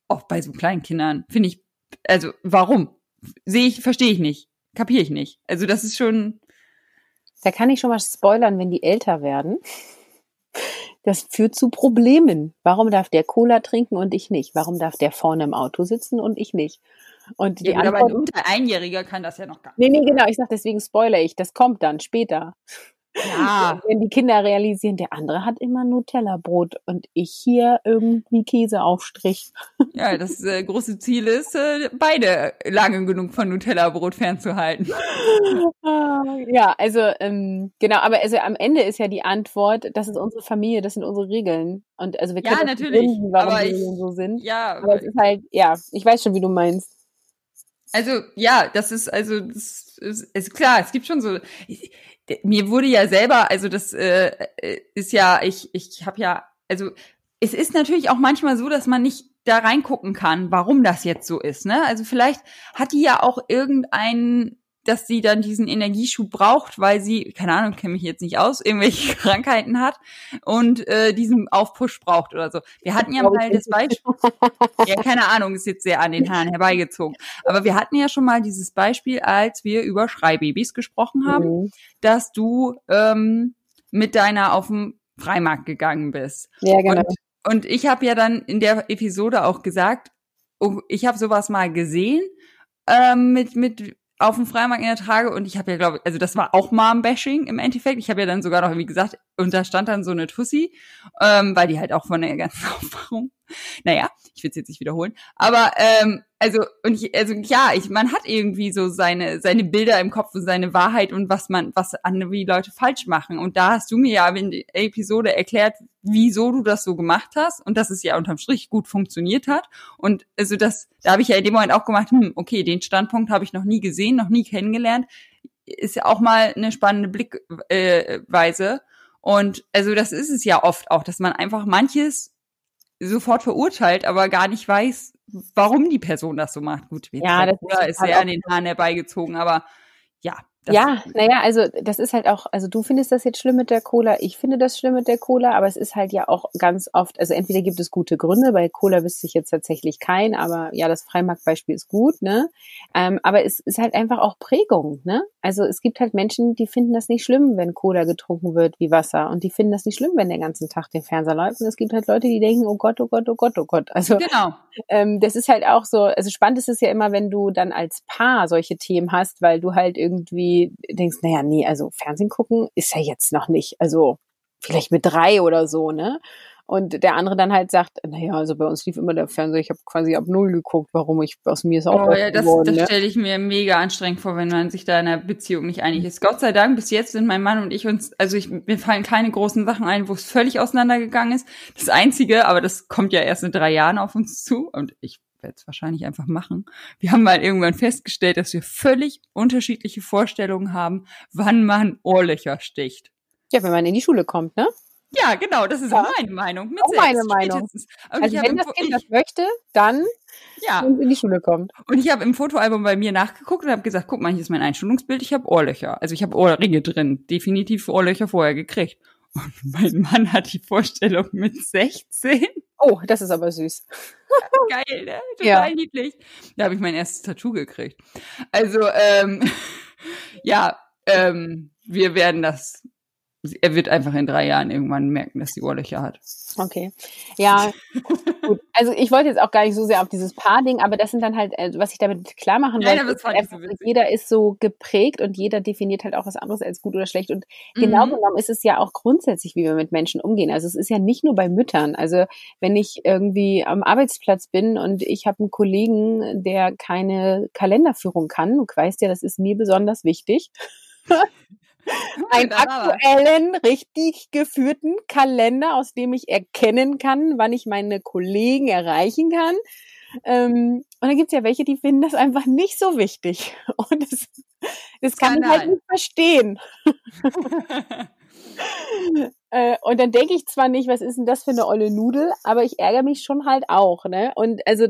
S2: auch bei so kleinen Kindern. Finde ich, also warum? Sehe ich, verstehe ich nicht. Kapiere ich nicht. Also das ist schon.
S1: Da kann ich schon mal spoilern, wenn die älter werden. Das führt zu Problemen. Warum darf der Cola trinken und ich nicht? Warum darf der vorne im Auto sitzen und ich nicht? Und die
S2: ja, Antwort, aber ein unter Einjähriger kann das ja noch gar
S1: nicht. Nee, nee, genau. Ich sag deswegen spoiler ich. Das kommt dann später. Ja. Wenn die Kinder realisieren, der andere hat immer Nutella-Brot und ich hier irgendwie Käseaufstrich.
S2: Ja, das äh, große Ziel ist, äh, beide lange genug von Nutella-Brot fernzuhalten.
S1: Ah, ja, also ähm, genau, aber also am Ende ist ja die Antwort, das ist unsere Familie, das sind unsere Regeln. Und also wir können
S2: ja, natürlich,
S1: finden, warum
S2: aber
S1: wir so sind.
S2: Ja,
S1: aber es ist halt, ja, ich weiß schon, wie du meinst.
S2: Also ja, das ist also das ist, ist klar. Es gibt schon so. Ich, mir wurde ja selber, also das äh, äh ist ja, ich, ich habe ja, also es ist natürlich auch manchmal so, dass man nicht da reingucken kann, warum das jetzt so ist. Ne? Also vielleicht hat die ja auch irgendeinen dass sie dann diesen Energieschub braucht, weil sie, keine Ahnung, kenne mich jetzt nicht aus, irgendwelche Krankheiten hat und äh, diesen Aufpush braucht oder so. Wir hatten ja mal das Beispiel, ja, keine Ahnung, ist jetzt sehr an den Haaren herbeigezogen. Aber wir hatten ja schon mal dieses Beispiel, als wir über Schreibabys gesprochen haben, mhm. dass du ähm, mit deiner auf dem Freimarkt gegangen bist.
S1: Ja, genau.
S2: Und, und ich habe ja dann in der Episode auch gesagt, oh, ich habe sowas mal gesehen ähm, mit mit auf dem Freimarkt in der Trage und ich habe ja, glaube ich, also das war auch Mom-Bashing im Endeffekt. Ich habe ja dann sogar noch irgendwie gesagt, und da stand dann so eine Tussi, ähm, weil die halt auch von der ganzen Aufmachung naja, ich will es jetzt nicht wiederholen. Aber ähm, also und ich, also ja, ich man hat irgendwie so seine seine Bilder im Kopf und seine Wahrheit und was man was andere wie Leute falsch machen. Und da hast du mir ja in der Episode erklärt, wieso du das so gemacht hast und dass es ja unterm Strich gut funktioniert hat. Und also das, da habe ich ja in dem Moment auch gemacht, hm, okay, den Standpunkt habe ich noch nie gesehen, noch nie kennengelernt. Ist ja auch mal eine spannende Blickweise. Äh, und also das ist es ja oft auch, dass man einfach manches sofort verurteilt, aber gar nicht weiß, warum die Person das so macht. Gut,
S1: ja, das
S2: ist, ist sehr an den Haaren herbeigezogen, aber ja,
S1: Das ja, naja, also das ist halt auch, also du findest das jetzt schlimm mit der Cola, ich finde das schlimm mit der Cola, aber es ist halt ja auch ganz oft, also entweder gibt es gute Gründe, bei Cola wüsste ich jetzt tatsächlich kein, aber ja, das Freimarktbeispiel ist gut, ne? Ähm, aber es ist halt einfach auch Prägung, ne? Also es gibt halt Menschen, die finden das nicht schlimm, wenn Cola getrunken wird wie Wasser und die finden das nicht schlimm, wenn der ganzen Tag den Fernseher läuft und es gibt halt Leute, die denken, oh Gott, oh Gott, oh Gott, oh Gott. Also genau. ähm, das ist halt auch so, also spannend ist es ja immer, wenn du dann als Paar solche Themen hast, weil du halt irgendwie denkst, naja, nee, also Fernsehen gucken ist ja jetzt noch nicht, also vielleicht mit drei oder so, ne? Und der andere dann halt sagt, naja, also bei uns lief immer der Fernseher, ich habe quasi ab null geguckt, warum ich aus mir ist auch
S2: oh, ja, das, geworden, das ne? stelle ich mir mega anstrengend vor, wenn man sich da in einer Beziehung nicht einig ist. Gott sei Dank, bis jetzt sind mein Mann und ich uns, also ich, mir fallen keine großen Sachen ein, wo es völlig auseinandergegangen ist. Das Einzige, aber das kommt ja erst in drei Jahren auf uns zu und ich es wahrscheinlich einfach machen. Wir haben mal irgendwann festgestellt, dass wir völlig unterschiedliche Vorstellungen haben, wann man Ohrlöcher sticht.
S1: Ja, wenn man in die Schule kommt, ne?
S2: Ja, genau, das ist ja. auch meine Meinung.
S1: Mit auch meine Meinung. Also wenn das Kind das möchte, dann ja. in die Schule kommt.
S2: Und ich habe im Fotoalbum bei mir nachgeguckt und habe gesagt, guck mal, hier ist mein Einstellungsbild, ich habe Ohrlöcher. Also ich habe Ohrringe drin, definitiv Ohrlöcher vorher gekriegt. Und mein Mann hat die Vorstellung mit 16.
S1: Oh, das ist aber süß.
S2: Geil, ne? Total ja. niedlich. Da habe ich mein erstes Tattoo gekriegt. Also, ähm, ja, ähm, wir werden das er wird einfach in drei Jahren irgendwann merken, dass die Ohrlöcher hat.
S1: Okay. Ja, gut. Also ich wollte jetzt auch gar nicht so sehr auf dieses Paar-Ding, aber das sind dann halt, äh, was ich damit klar machen wollte, ist einfach, jeder ist so geprägt und jeder definiert halt auch was anderes als gut oder schlecht. Und genau mhm. genommen ist es ja auch grundsätzlich, wie wir mit Menschen umgehen. Also es ist ja nicht nur bei Müttern. Also wenn ich irgendwie am Arbeitsplatz bin und ich habe einen Kollegen, der keine Kalenderführung kann, du weißt ja, das ist mir besonders wichtig. einen aktuellen, richtig geführten Kalender, aus dem ich erkennen kann, wann ich meine Kollegen erreichen kann. Ähm, und dann gibt's ja welche, die finden das einfach nicht so wichtig. Und das, das kann ich halt nicht verstehen. Äh, und dann denke ich zwar nicht, was ist denn das für eine olle Nudel, aber ich ärgere mich schon halt auch, ne? Und also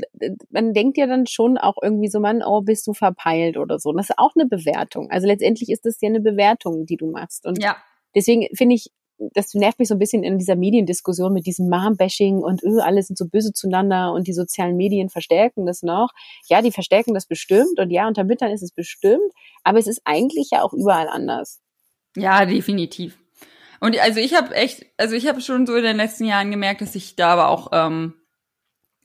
S1: man denkt ja dann schon auch irgendwie so, man, oh, bist du verpeilt oder so. Und das ist auch eine Bewertung. Also letztendlich ist das ja eine Bewertung, die du machst. Und ja. deswegen finde ich, das nervt mich so ein bisschen in dieser Mediendiskussion mit diesem Mom-Bashing und öh, alle sind so böse zueinander und die sozialen Medien verstärken das noch. Ja, die verstärken das bestimmt und ja, unter Müttern ist es bestimmt, aber es ist eigentlich ja auch überall anders.
S2: Ja, definitiv. Und also ich habe echt, also ich habe schon so in den letzten Jahren gemerkt, dass ich da aber auch ähm,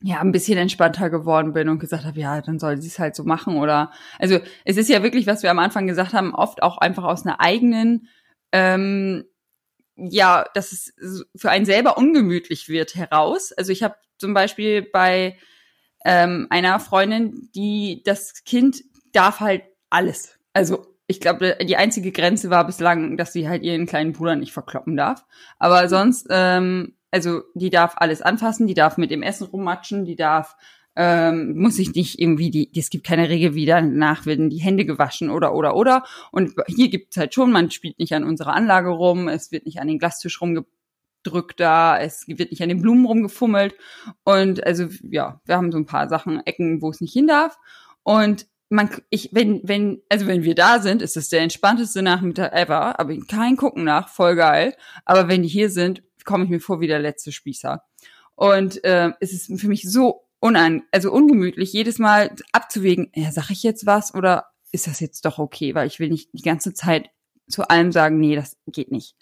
S2: ja ein bisschen entspannter geworden bin und gesagt habe, ja, dann soll sie es halt so machen oder also es ist ja wirklich, was wir am Anfang gesagt haben, oft auch einfach aus einer eigenen ähm, ja, dass es für einen selber ungemütlich wird heraus. Also ich habe zum Beispiel bei ähm, einer Freundin, die das Kind darf halt alles. Also ich glaube, die einzige Grenze war bislang, dass sie halt ihren kleinen Bruder nicht verkloppen darf. Aber sonst, ähm, also die darf alles anfassen, die darf mit dem Essen rummatschen, die darf, ähm, muss sich nicht irgendwie, die, es gibt keine Regel, wie danach werden die Hände gewaschen oder oder oder. Und hier gibt's halt schon, man spielt nicht an unserer Anlage rum, es wird nicht an den Glastisch rumgedrückt da, es wird nicht an den Blumen rumgefummelt. Und also ja, wir haben so ein paar Sachen, Ecken, wo es nicht hin darf. Und man, ich, wenn, wenn, also wenn wir da sind, ist es der entspannteste Nachmittag ever, aber kein Gucken nach, voll geil. Aber wenn die hier sind, komme ich mir vor wie der letzte Spießer. Und äh, es ist für mich so unan, also ungemütlich, jedes Mal abzuwägen, ja, sag ich jetzt was oder ist das jetzt doch okay, weil ich will nicht die ganze Zeit zu allem sagen, nee, das geht nicht.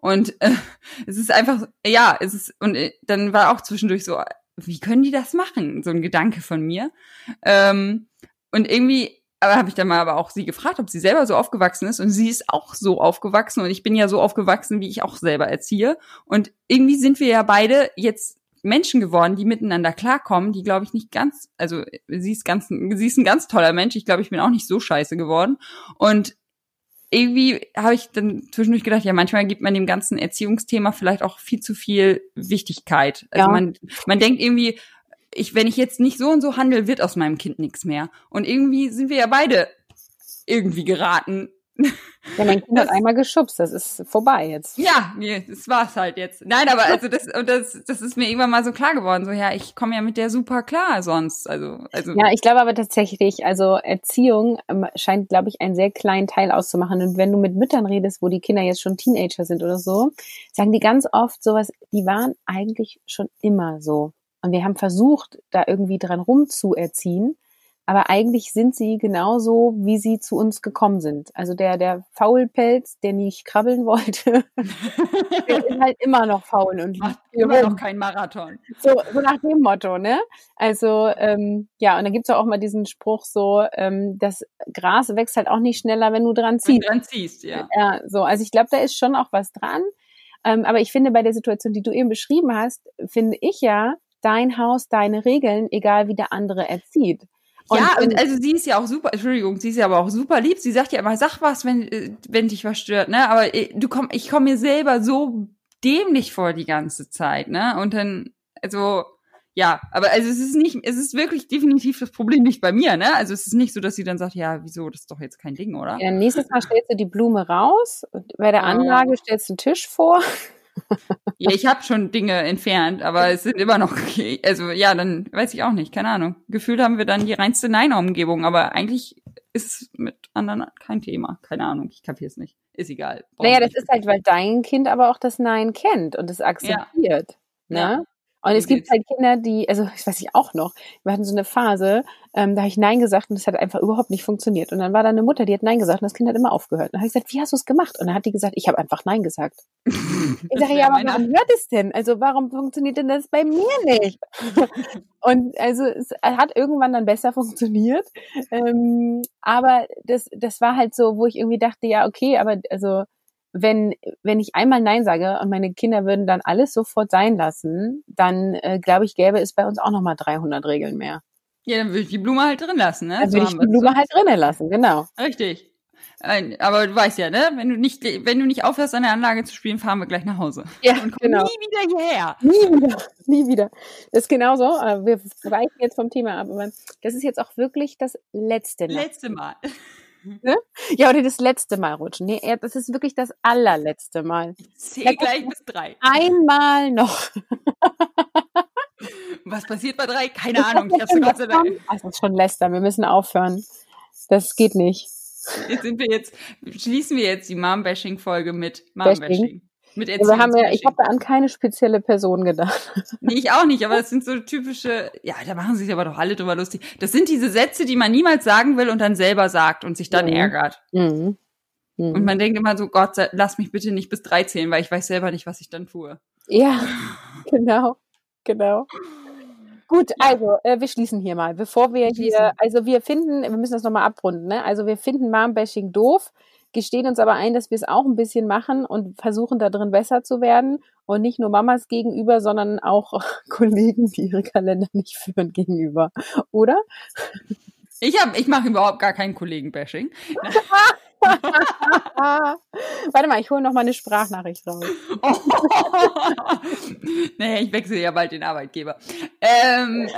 S2: Und äh, es ist einfach, ja, es ist, und äh, dann war auch zwischendurch so, wie können die das machen? So ein Gedanke von mir. Ähm, und irgendwie aber habe ich dann mal aber auch sie gefragt, ob sie selber so aufgewachsen ist. Und sie ist auch so aufgewachsen. Und ich bin ja so aufgewachsen, wie ich auch selber erziehe. Und irgendwie sind wir ja beide jetzt Menschen geworden, die miteinander klarkommen, die glaube ich nicht ganz, also sie ist ganz, sie ist ein ganz toller Mensch, ich glaube, ich bin auch nicht so scheiße geworden. Und irgendwie habe ich dann zwischendurch gedacht, ja, manchmal gibt man dem ganzen Erziehungsthema vielleicht auch viel zu viel Wichtigkeit. Also ja. man, man denkt irgendwie, ich, wenn ich jetzt nicht so und so handle, wird aus meinem Kind nichts mehr. Und irgendwie sind wir ja beide irgendwie geraten
S1: Ja, mein Kind das, hat einmal geschubst, das ist vorbei jetzt.
S2: Ja, nee, das war's halt jetzt. Nein, aber also das, und das, das ist mir irgendwann mal so klar geworden, so ja, ich komme ja mit der super klar sonst. Also, also.
S1: Ja, ich glaube aber tatsächlich, also Erziehung ähm, scheint, glaube ich, einen sehr kleinen Teil auszumachen. Und wenn du mit Müttern redest, wo die Kinder jetzt schon Teenager sind oder so, sagen die ganz oft sowas, die waren eigentlich schon immer so. Und wir haben versucht, da irgendwie dran rumzuerziehen aber eigentlich sind sie genauso, wie sie zu uns gekommen sind. Also der, der Faulpelz, der nicht krabbeln wollte, der ist halt immer noch faul und
S2: macht immer noch kein Marathon.
S1: So, so nach dem Motto, ne? Also, ähm, ja, und dann gibt's auch mal diesen Spruch so, ähm, das Gras wächst halt auch nicht schneller, wenn du dran ziehst.
S2: Wenn du dran ziehst, ja.
S1: Ja, so, also ich glaube, da ist schon auch was dran. Ähm, aber ich finde, bei der Situation, die du eben beschrieben hast, finde ich ja, dein Haus, deine Regeln, egal wie der andere erzieht.
S2: Und, ja, und also sie ist ja auch super, Entschuldigung, sie ist ja aber auch super lieb. Sie sagt ja immer, sag was, wenn, äh, wenn dich was stört, ne? Aber äh, du komm, ich komme mir selber so dämlich vor die ganze Zeit, ne? Und dann, also, ja, aber also es ist nicht, es ist wirklich definitiv das Problem nicht bei mir, ne? Also es ist nicht so, dass sie dann sagt, ja, wieso, das ist doch jetzt kein Ding, oder?
S1: Ja, nächstes Mal stellst du die Blume raus, bei der Anlage stellst du einen Tisch vor
S2: ja, ich habe schon Dinge entfernt, aber es sind immer noch, also ja, dann weiß ich auch nicht, keine Ahnung. Gefühlt haben wir dann die reinste Nein-Umgebung, aber eigentlich ist es mit anderen kein Thema. Keine Ahnung, ich kapiere es nicht. Ist egal.
S1: Naja, das ist halt, weil dein Kind aber auch das Nein kennt und es akzeptiert. Ja. Ne? Ja. Und es gibt halt Kinder, die, also ich weiß ich auch noch, wir hatten so eine Phase, ähm, da habe ich Nein gesagt und das hat einfach überhaupt nicht funktioniert. Und dann war da eine Mutter, die hat Nein gesagt und das Kind hat immer aufgehört. Und dann habe ich gesagt, wie hast du es gemacht? Und dann hat die gesagt, ich habe einfach Nein gesagt. ich sage, ja, aber warum hört es denn? Also warum funktioniert denn das bei mir nicht? und also es hat irgendwann dann besser funktioniert. Ähm, aber das, das war halt so, wo ich irgendwie dachte, ja, okay, aber also wenn, wenn ich einmal Nein sage und meine Kinder würden dann alles sofort sein lassen, dann äh, glaube ich, gäbe es bei uns auch nochmal 300 Regeln mehr.
S2: Ja, dann würde ich die Blume halt drin lassen, ne?
S1: Dann würde ich die Blume so. halt drinnen lassen, genau.
S2: Richtig. Aber du weißt ja, ne? Wenn du nicht, wenn du nicht aufhörst, an der Anlage zu spielen, fahren wir gleich nach Hause.
S1: Ja, und genau.
S2: nie wieder hierher.
S1: Nie wieder, nie wieder. Das ist genauso. Äh, wir weichen jetzt vom Thema ab. Aber das ist jetzt auch wirklich das letzte
S2: Mal. Letzte Mal.
S1: Ne? Ja, oder das letzte Mal rutschen. Nee, das ist wirklich das allerletzte Mal.
S2: Ich zähle gleich bis drei.
S1: Einmal noch.
S2: Was passiert bei drei? Keine Ahnung. Ich hab's Gott sei Dank.
S1: Das ist schon lästern. Wir müssen aufhören. Das geht nicht.
S2: Jetzt sind wir jetzt, schließen wir jetzt die Mom-Bashing-Folge mit Mom-Bashing.
S1: Mit also haben wir, ich habe da an keine spezielle Person gedacht.
S2: Nee, ich auch nicht, aber das sind so typische, ja, da machen sich aber doch alle drüber lustig. Das sind diese Sätze, die man niemals sagen will und dann selber sagt und sich dann mhm. ärgert. Mhm. Mhm. Und man denkt immer so, Gott, lass mich bitte nicht bis drei zählen, weil ich weiß selber nicht, was ich dann tue.
S1: Ja, genau, genau. Gut, also äh, wir schließen hier mal, bevor wir hier, also wir finden, wir müssen das nochmal abrunden, ne? Also wir finden Mom-Bashing doof gestehen uns aber ein, dass wir es auch ein bisschen machen und versuchen da drin besser zu werden und nicht nur Mamas gegenüber, sondern auch Kollegen, die ihre Kalender nicht führen gegenüber, oder?
S2: Ich habe, ich mache überhaupt gar kein Kollegen-Bashing.
S1: Warte mal, ich hole noch mal eine Sprachnachricht raus. Oh.
S2: naja, ich wechsle ja bald den Arbeitgeber. Ähm,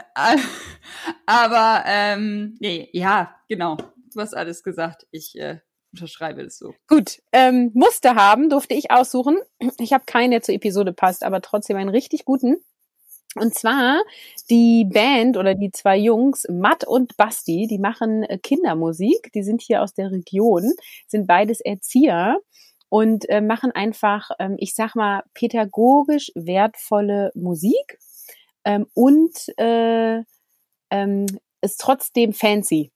S2: aber ähm, nee, ja, genau. Du hast alles gesagt. Ich äh, unterschreibe das so.
S1: Gut, ähm, Muster haben durfte ich aussuchen. Ich habe keinen, der zur Episode passt, aber trotzdem einen richtig guten. Und zwar die Band oder die zwei Jungs, Matt und Basti, die machen äh, Kindermusik. Die sind hier aus der Region, sind beides Erzieher und äh, machen einfach, ähm, ich sag mal, pädagogisch wertvolle Musik ähm, und äh, ähm, ist trotzdem fancy.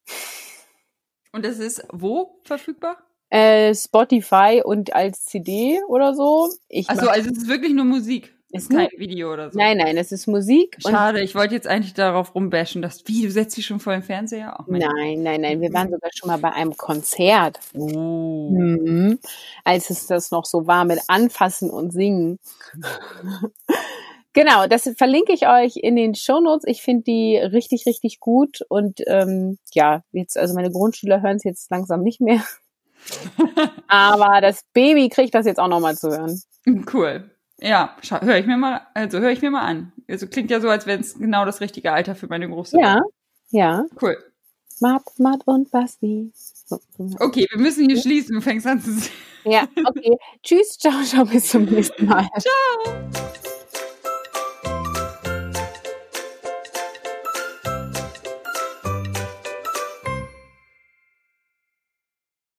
S2: Und das ist wo verfügbar?
S1: Äh, Spotify und als CD oder so.
S2: Ich Achso, also es ist wirklich nur Musik. Ist kein Video oder so.
S1: Nein, nein, es ist Musik.
S2: Schade, ich wollte jetzt eigentlich darauf rumbashen, dass, wie, du setzt dich schon vor dem Fernseher?
S1: Oh, nein, nein, nein, wir waren sogar schon mal bei einem Konzert. Oh. Mhm. Als es das noch so war mit Anfassen und Singen. Genau, das verlinke ich euch in den Show Notes. Ich finde die richtig, richtig gut. Und ähm, ja, jetzt, also meine Grundschüler hören es jetzt langsam nicht mehr. Aber das Baby kriegt das jetzt auch nochmal zu hören.
S2: Cool. Ja, höre ich mir mal, also höre ich mir mal an. Also klingt ja so, als wäre es genau das richtige Alter für meine Große.
S1: Ja, ja.
S2: Cool.
S1: Matt, Matt und Basti.
S2: Okay, wir müssen hier schließen. Du fängst an zu
S1: Ja, okay. Tschüss, ciao, ciao, bis zum nächsten Mal.
S2: Ciao.